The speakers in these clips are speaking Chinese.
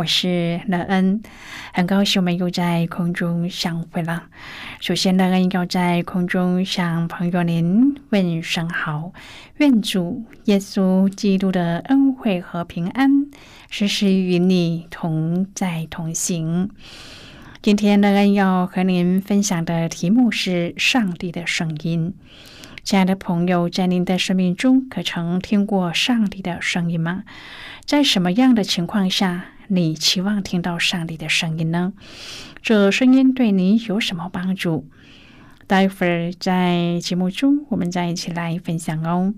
我是乐恩，很高兴我们又在空中相会了。首先，乐恩要在空中向朋友您问声好，愿主耶稣基督的恩惠和平安时时与你同在同行。今天，乐恩要和您分享的题目是上帝的声音。亲爱的朋友，在您的生命中，可曾听过上帝的声音吗？在什么样的情况下？你期望听到上帝的声音呢？这声音对你有什么帮助？待会儿在节目中，我们再一起来分享哦。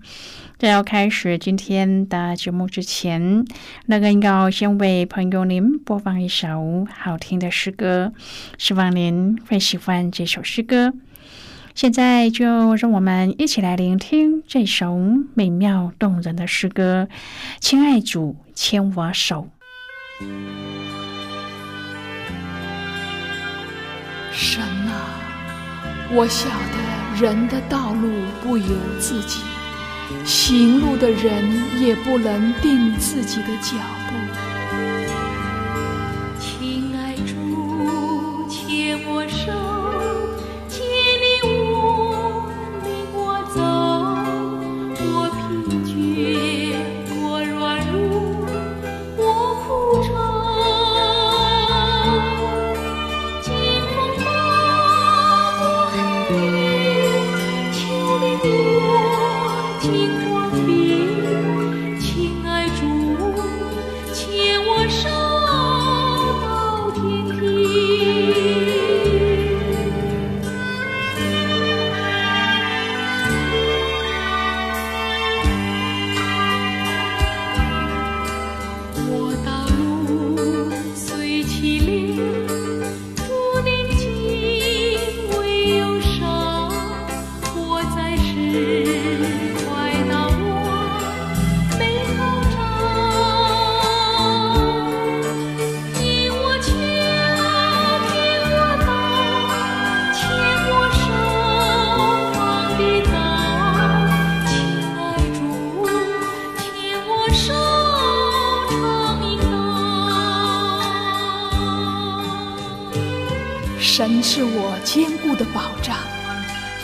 在要开始今天的节目之前，那个要先为朋友您播放一首好听的诗歌，希望您会喜欢这首诗歌。现在就让我们一起来聆听这首美妙动人的诗歌。亲爱主，牵我手。神啊，我晓得人的道路不由自己，行路的人也不能定自己的脚步。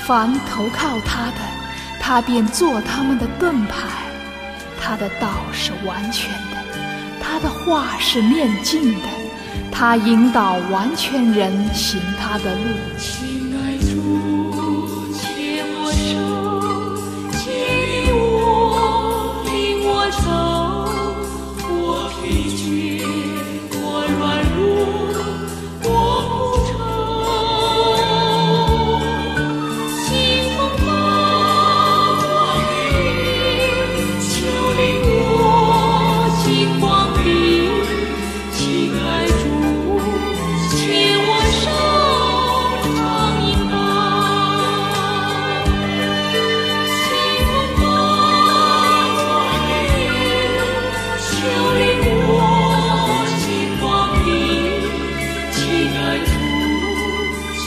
凡投靠他的，他便做他们的盾牌。他的道是完全的，他的话是面镜的，他引导完全人行他的路。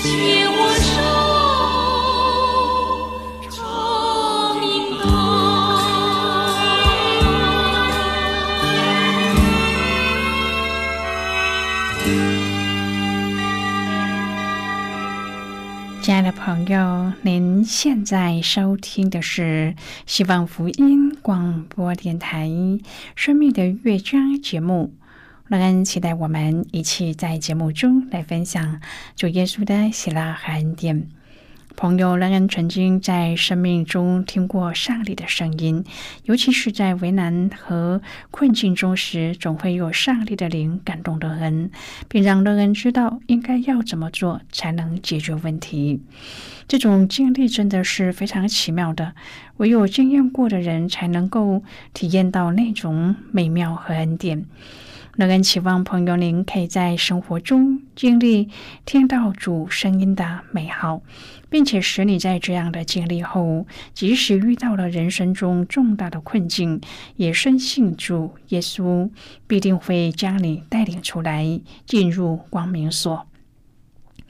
请我手。亲爱的朋友，您现在收听的是希望福音广播电台《生命的乐章》节目。乐恩期待我们一起在节目中来分享主耶稣的喜乐和恩典。朋友，乐恩曾经在生命中听过上帝的声音，尤其是在为难和困境中时，总会有上帝的灵感动乐恩，并让乐恩知道应该要怎么做才能解决问题。这种经历真的是非常奇妙的，唯有经验过的人才能够体验到那种美妙和恩典。乐恩期望朋友您可以在生活中经历听到主声音的美好，并且使你在这样的经历后，即使遇到了人生中重大的困境，也深信主耶稣必定会将你带领出来，进入光明所。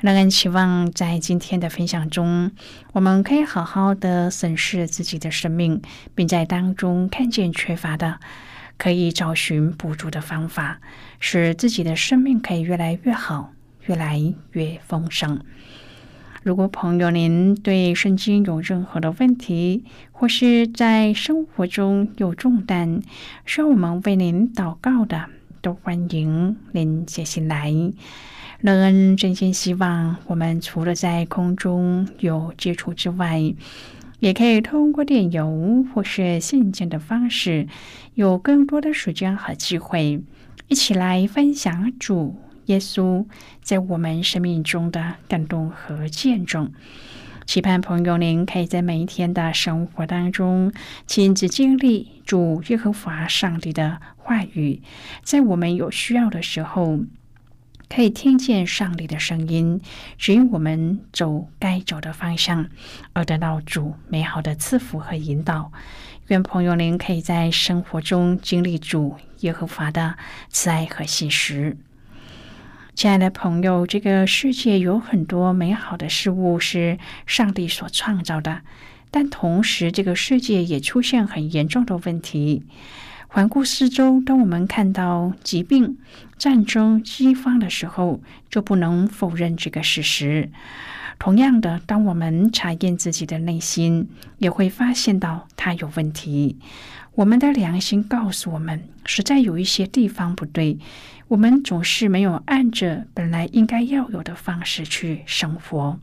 让人期望在今天的分享中，我们可以好好的审视自己的生命，并在当中看见缺乏的，可以找寻补足的方法，使自己的生命可以越来越好，越来越丰盛。如果朋友您对圣经有任何的问题，或是在生活中有重担，需要我们为您祷告的，都欢迎您写信来。乐恩真心希望，我们除了在空中有接触之外，也可以通过电邮或是信件的方式，有更多的时间和机会，一起来分享主耶稣在我们生命中的感动和见证。期盼朋友您可以在每一天的生活当中，亲自经历主耶和华上帝的话语，在我们有需要的时候。可以听见上帝的声音，指引我们走该走的方向，而得到主美好的赐福和引导。愿朋友您可以在生活中经历主耶和华的慈爱和信实。亲爱的朋友，这个世界有很多美好的事物是上帝所创造的，但同时这个世界也出现很严重的问题。环顾四周，当我们看到疾病、战争、饥荒的时候，就不能否认这个事实。同样的，当我们查验自己的内心，也会发现到它有问题。我们的良心告诉我们，实在有一些地方不对。我们总是没有按着本来应该要有的方式去生活。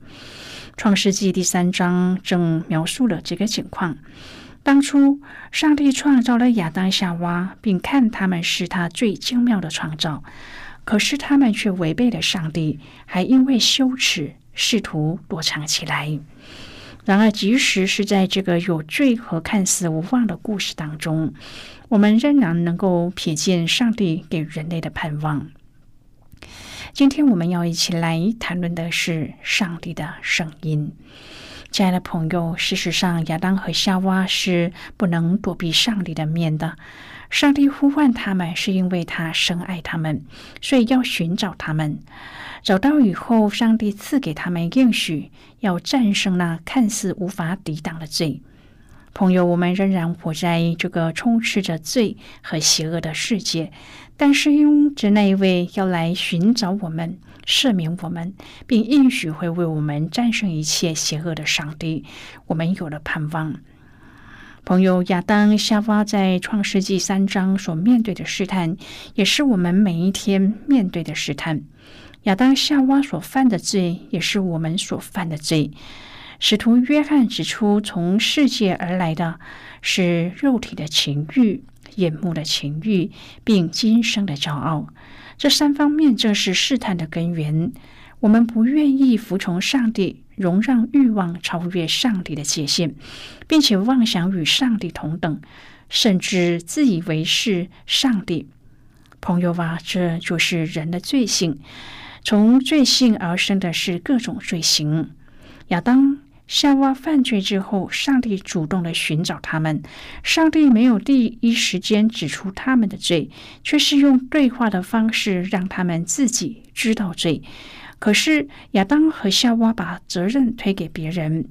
创世纪第三章正描述了这个情况。当初，上帝创造了亚当夏娃，并看他们是他最精妙的创造。可是他们却违背了上帝，还因为羞耻，试图躲藏起来。然而，即使是在这个有罪和看似无望的故事当中，我们仍然能够瞥见上帝给人类的盼望。今天我们要一起来谈论的是上帝的声音。亲爱的朋友，事实上，亚当和夏娃是不能躲避上帝的面的。上帝呼唤他们，是因为他深爱他们，所以要寻找他们。找到以后，上帝赐给他们应许，要战胜那看似无法抵挡的罪。朋友，我们仍然活在这个充斥着罪和邪恶的世界，但是因着那一位要来寻找我们。赦免我们，并应许会为我们战胜一切邪恶的上帝，我们有了盼望。朋友亚当夏娃在创世纪三章所面对的试探，也是我们每一天面对的试探。亚当夏娃所犯的罪，也是我们所犯的罪。使徒约翰指出，从世界而来的是肉体的情欲、眼目的情欲，并今生的骄傲。这三方面正是试探的根源。我们不愿意服从上帝，容让欲望超越上帝的界限，并且妄想与上帝同等，甚至自以为是上帝。朋友啊，这就是人的罪性。从罪性而生的是各种罪行。亚当。夏娃犯罪之后，上帝主动的寻找他们。上帝没有第一时间指出他们的罪，却是用对话的方式让他们自己知道罪。可是亚当和夏娃把责任推给别人，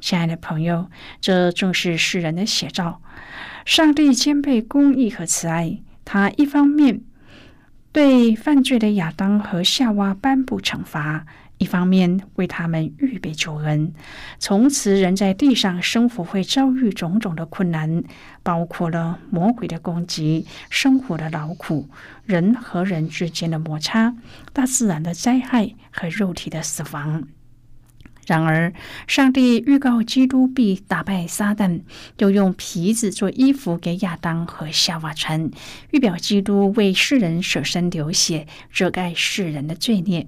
亲爱的朋友，这正是世人的写照。上帝兼备公义和慈爱，他一方面对犯罪的亚当和夏娃颁布惩罚。一方面为他们预备救恩，从此人在地上生活会遭遇种种的困难，包括了魔鬼的攻击、生活的劳苦、人和人之间的摩擦、大自然的灾害和肉体的死亡。然而，上帝预告基督必打败撒旦，又用皮子做衣服给亚当和夏娃穿，预表基督为世人舍身流血，遮盖世人的罪孽。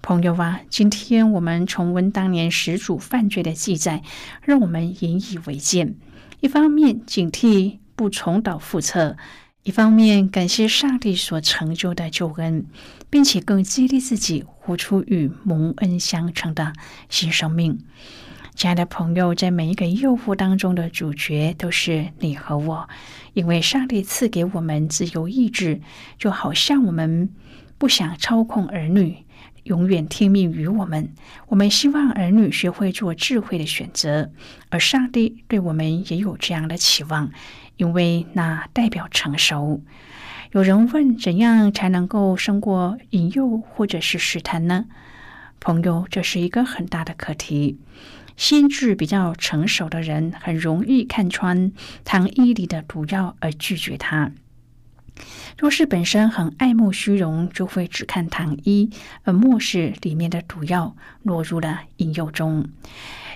朋友啊，今天我们重温当年始祖犯罪的记载，让我们引以为戒。一方面警惕不重蹈覆辙，一方面感谢上帝所成就的救恩，并且更激励自己活出与蒙恩相称的新生命。亲爱的朋友，在每一个诱惑当中的主角都是你和我，因为上帝赐给我们自由意志，就好像我们不想操控儿女。永远听命于我们。我们希望儿女学会做智慧的选择，而上帝对我们也有这样的期望，因为那代表成熟。有人问：怎样才能够胜过引诱或者是试探呢？朋友，这是一个很大的课题。心智比较成熟的人，很容易看穿糖衣里的毒药而拒绝它。若是本身很爱慕虚荣，就会只看糖衣，而漠视里面的毒药，落入了引诱中。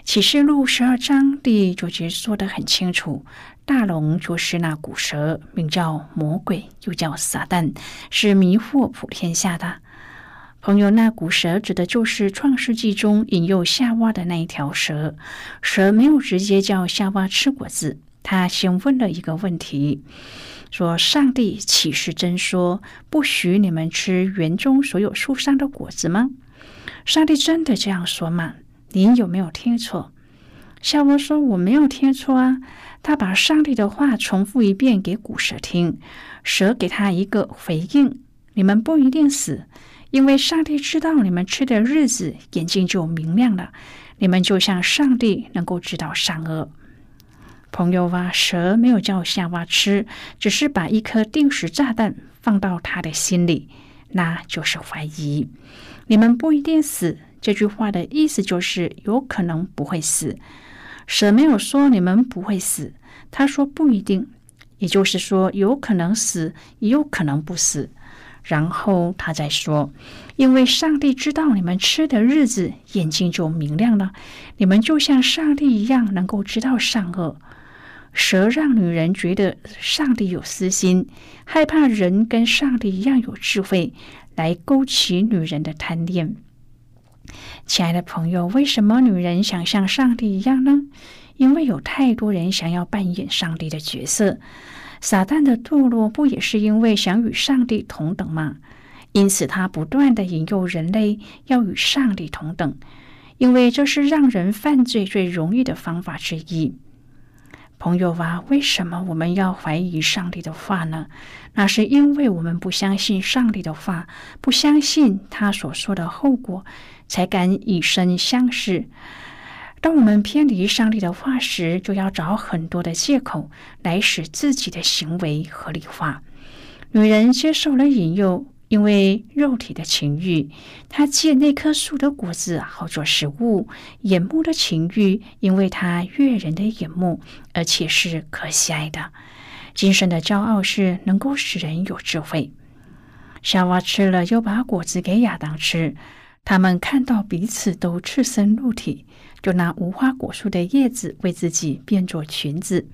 启示录十二章第九节说得很清楚：大龙就是那古蛇，名叫魔鬼，又叫撒旦，是迷惑普天下的。朋友，那古蛇指的就是创世纪中引诱夏娃的那一条蛇。蛇没有直接叫夏娃吃果子，他先问了一个问题。说：“上帝岂是真说不许你们吃园中所有树上的果子吗？上帝真的这样说吗？您有没有听错？”夏娃说：“我没有听错啊。”他把上帝的话重复一遍给古蛇听，蛇给他一个回应：“你们不一定死，因为上帝知道你们吃的日子，眼睛就明亮了，你们就像上帝能够知道善恶。”朋友啊，蛇没有叫夏娃吃，只是把一颗定时炸弹放到他的心里，那就是怀疑。你们不一定死，这句话的意思就是有可能不会死。蛇没有说你们不会死，他说不一定，也就是说有可能死，也有可能不死。然后他再说，因为上帝知道你们吃的日子，眼睛就明亮了，你们就像上帝一样，能够知道善恶。蛇让女人觉得上帝有私心，害怕人跟上帝一样有智慧，来勾起女人的贪恋。亲爱的朋友，为什么女人想像上帝一样呢？因为有太多人想要扮演上帝的角色。撒旦的堕落不也是因为想与上帝同等吗？因此，他不断的引诱人类要与上帝同等，因为这是让人犯罪最容易的方法之一。朋友啊，为什么我们要怀疑上帝的话呢？那是因为我们不相信上帝的话，不相信他所说的后果，才敢以身相试。当我们偏离上帝的话时，就要找很多的借口来使自己的行为合理化。女人接受了引诱。因为肉体的情欲，他借那棵树的果子好做食物；眼目的情欲，因为他悦人的眼目，而且是可喜爱的。精神的骄傲是能够使人有智慧。夏娃吃了，又把果子给亚当吃。他们看到彼此都赤身露体，就拿无花果树的叶子为自己编做裙子。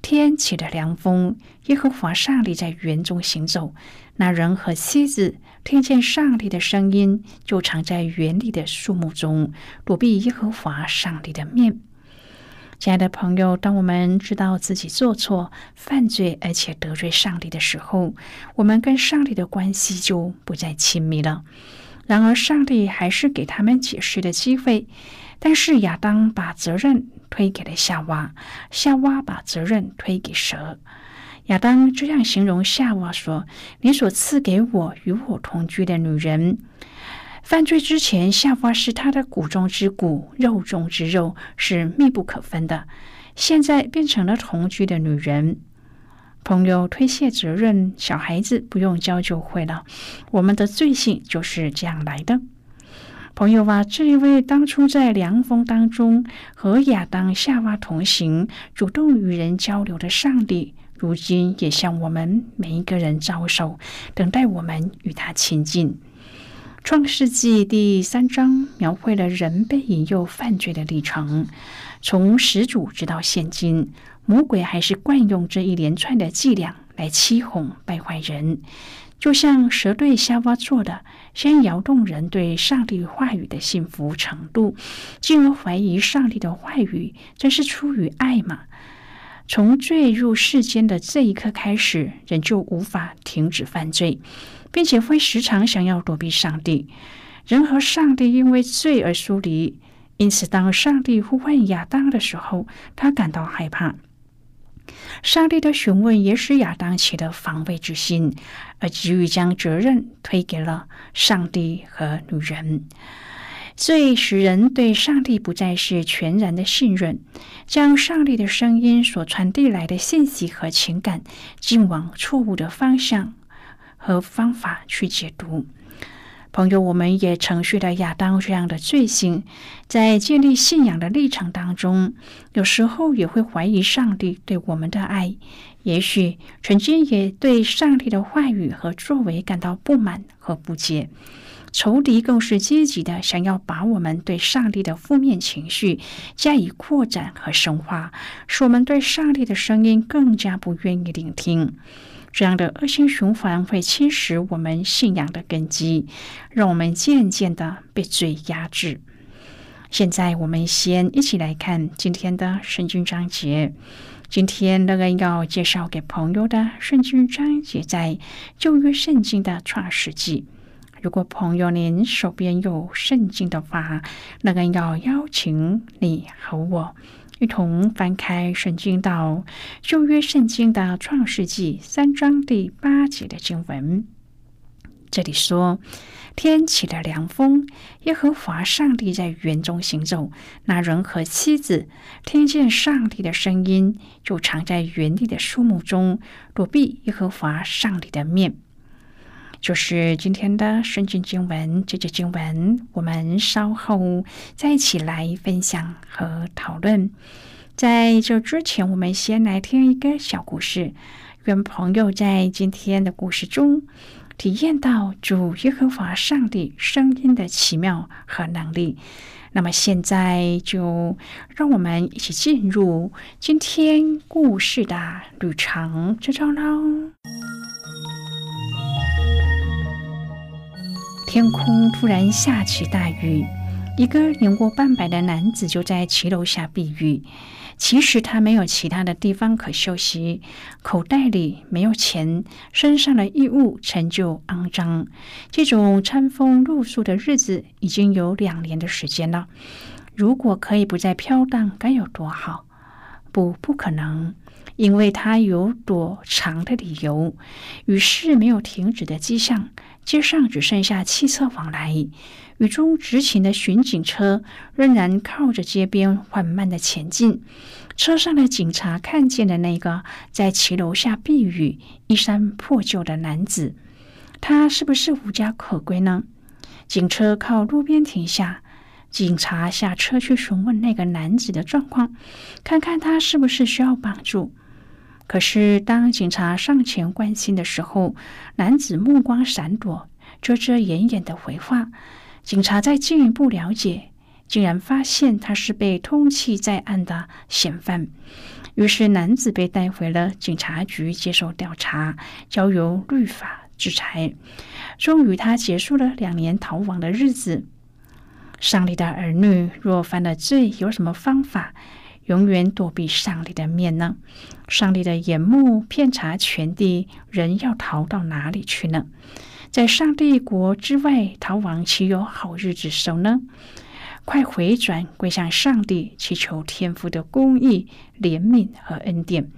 天起了凉风，耶和华上帝在园中行走。那人和妻子听见上帝的声音，就藏在园里的树木中，躲避耶和华上帝的面。亲爱的朋友，当我们知道自己做错、犯罪，而且得罪上帝的时候，我们跟上帝的关系就不再亲密了。然而，上帝还是给他们解释的机会。但是亚当把责任推给了夏娃，夏娃把责任推给蛇。亚当这样形容夏娃说：“你所赐给我与我同居的女人，犯罪之前，夏娃是他的骨中之骨、肉中之肉，是密不可分的。现在变成了同居的女人。朋友推卸责任，小孩子不用教就会了。我们的罪性就是这样来的。朋友啊，这一位当初在凉风当中和亚当、夏娃同行，主动与人交流的上帝，如今也向我们每一个人招手，等待我们与他亲近。创世纪第三章描绘了人被引诱犯罪的历程，从始祖直到现今，魔鬼还是惯用这一连串的伎俩来欺哄败坏人。就像蛇对夏娃做的，先摇动人对上帝话语的信服程度，进而怀疑上帝的话语真是出于爱吗？从坠入世间的这一刻开始，人就无法停止犯罪，并且会时常想要躲避上帝。人和上帝因为罪而疏离，因此当上帝呼唤亚当的时候，他感到害怕。上帝的询问也使亚当起了防卫之心，而急于将责任推给了上帝和女人，所以使人对上帝不再是全然的信任，将上帝的声音所传递来的信息和情感，尽往错误的方向和方法去解读。朋友，我们也承续了亚当这样的罪行，在建立信仰的历程当中，有时候也会怀疑上帝对我们的爱，也许曾经也对上帝的话语和作为感到不满和不解。仇敌更是积极的想要把我们对上帝的负面情绪加以扩展和深化，使我们对上帝的声音更加不愿意聆听。这样的恶性循环会侵蚀我们信仰的根基，让我们渐渐的被罪压制。现在，我们先一起来看今天的圣经章节。今天乐恩要介绍给朋友的圣经章节在旧约圣经的创世纪。如果朋友您手边有圣经的话，乐恩要邀请你和我。一同翻开圣经到旧约圣经的创世纪三章第八节的经文，这里说：“天起了凉风，耶和华上帝在园中行走。那人和妻子听见上帝的声音，就藏在园地的树木中，躲避耶和华上帝的面。”就是今天的圣经经文，这节经文我们稍后再一起来分享和讨论。在这之前，我们先来听一个小故事，愿朋友在今天的故事中体验到主耶和华上帝声音的奇妙和能力。那么现在就让我们一起进入今天故事的旅程之中喽。天空突然下起大雨，一个年过半百的男子就在骑楼下避雨。其实他没有其他的地方可休息，口袋里没有钱，身上的衣物陈旧肮脏。这种餐风露宿的日子已经有两年的时间了。如果可以不再飘荡，该有多好！不，不可能。因为他有躲藏的理由，雨势没有停止的迹象，街上只剩下汽车往来，雨中执勤的巡警车仍然靠着街边缓慢的前进。车上的警察看见了那个在骑楼下避雨、衣衫破旧的男子，他是不是无家可归呢？警车靠路边停下，警察下车去询问那个男子的状况，看看他是不是需要帮助。可是，当警察上前关心的时候，男子目光闪躲，遮遮掩掩的回话。警察再进一步了解，竟然发现他是被通缉在案的嫌犯。于是，男子被带回了警察局接受调查，交由律法制裁。终于，他结束了两年逃亡的日子。上帝的儿女若犯了罪，有什么方法？永远躲避上帝的面呢？上帝的眼目遍察全地，人要逃到哪里去呢？在上帝国之外逃亡，岂有好日子收呢？快回转，归向上帝，祈求天父的公义、怜悯和恩典，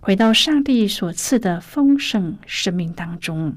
回到上帝所赐的丰盛生命当中。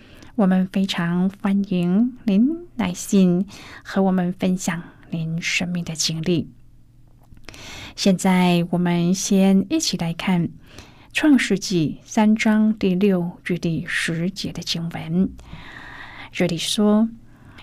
我们非常欢迎您来信和我们分享您生命的经历。现在，我们先一起来看《创世纪》三章第六至第十节的经文。这里说：“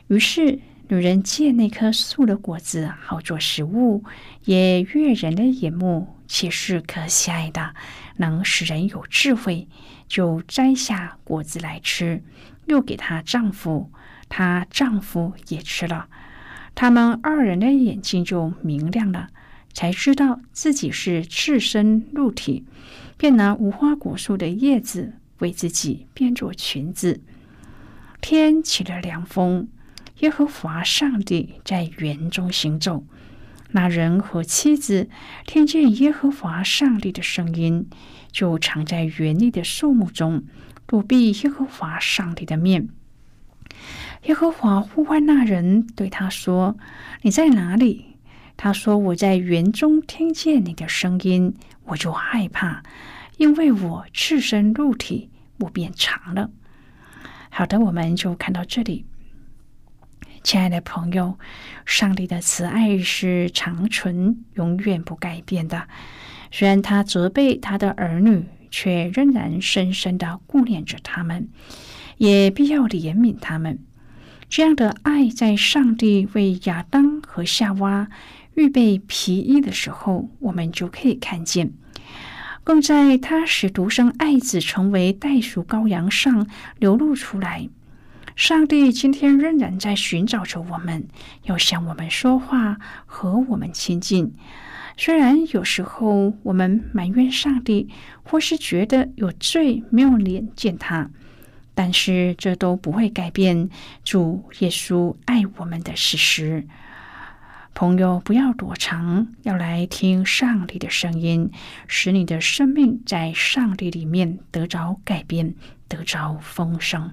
于是。”女人借那棵树的果子好做食物，也悦人的眼目，且是可喜爱的，能使人有智慧，就摘下果子来吃，又给她丈夫，她丈夫也吃了。他们二人的眼睛就明亮了，才知道自己是赤身露体，便拿无花果树的叶子为自己编做裙子。天起了凉风。耶和华上帝在园中行走，那人和妻子听见耶和华上帝的声音，就藏在园里的树木中，躲避耶和华上帝的面。耶和华呼唤那人，对他说：“你在哪里？”他说：“我在园中听见你的声音，我就害怕，因为我赤身露体，我变长了。”好的，我们就看到这里。亲爱的朋友，上帝的慈爱是长存、永远不改变的。虽然他责备他的儿女，却仍然深深的顾念着他们，也必要怜悯他们。这样的爱，在上帝为亚当和夏娃预备皮衣的时候，我们就可以看见；更在他使独生爱子成为代赎羔羊上流露出来。上帝今天仍然在寻找着我们，要向我们说话，和我们亲近。虽然有时候我们埋怨上帝，或是觉得有罪没有脸见他，但是这都不会改变主耶稣爱我们的事实。朋友，不要躲藏，要来听上帝的声音，使你的生命在上帝里面得着改变，得着丰盛。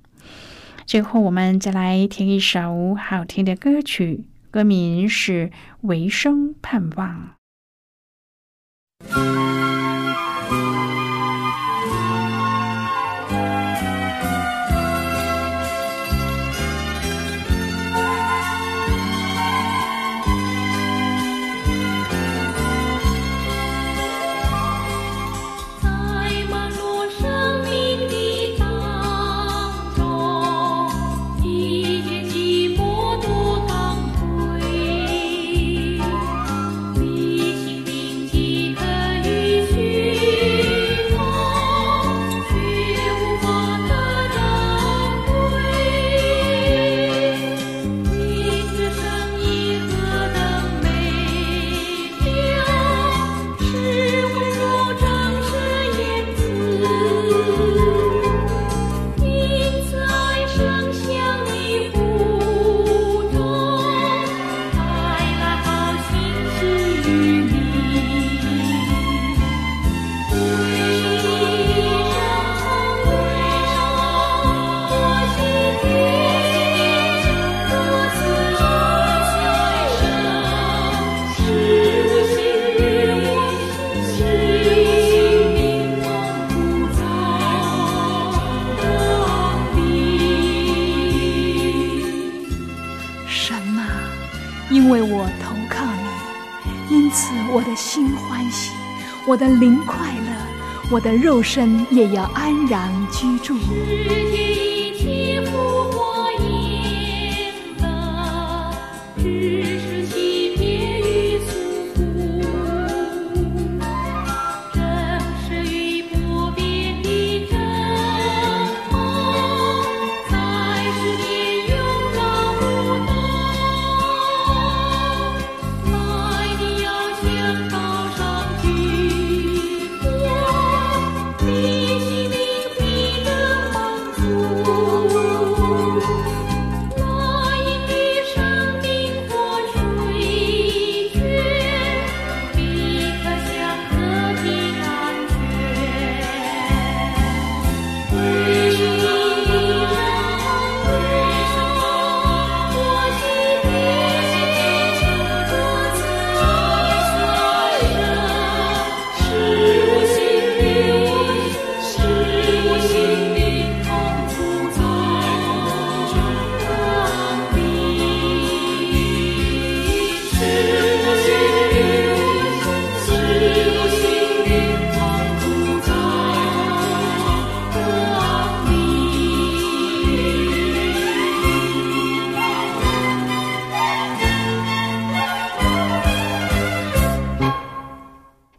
最后，我们再来听一首好听的歌曲，歌名是《唯生盼望》。我的灵快乐，我的肉身也要安然居住。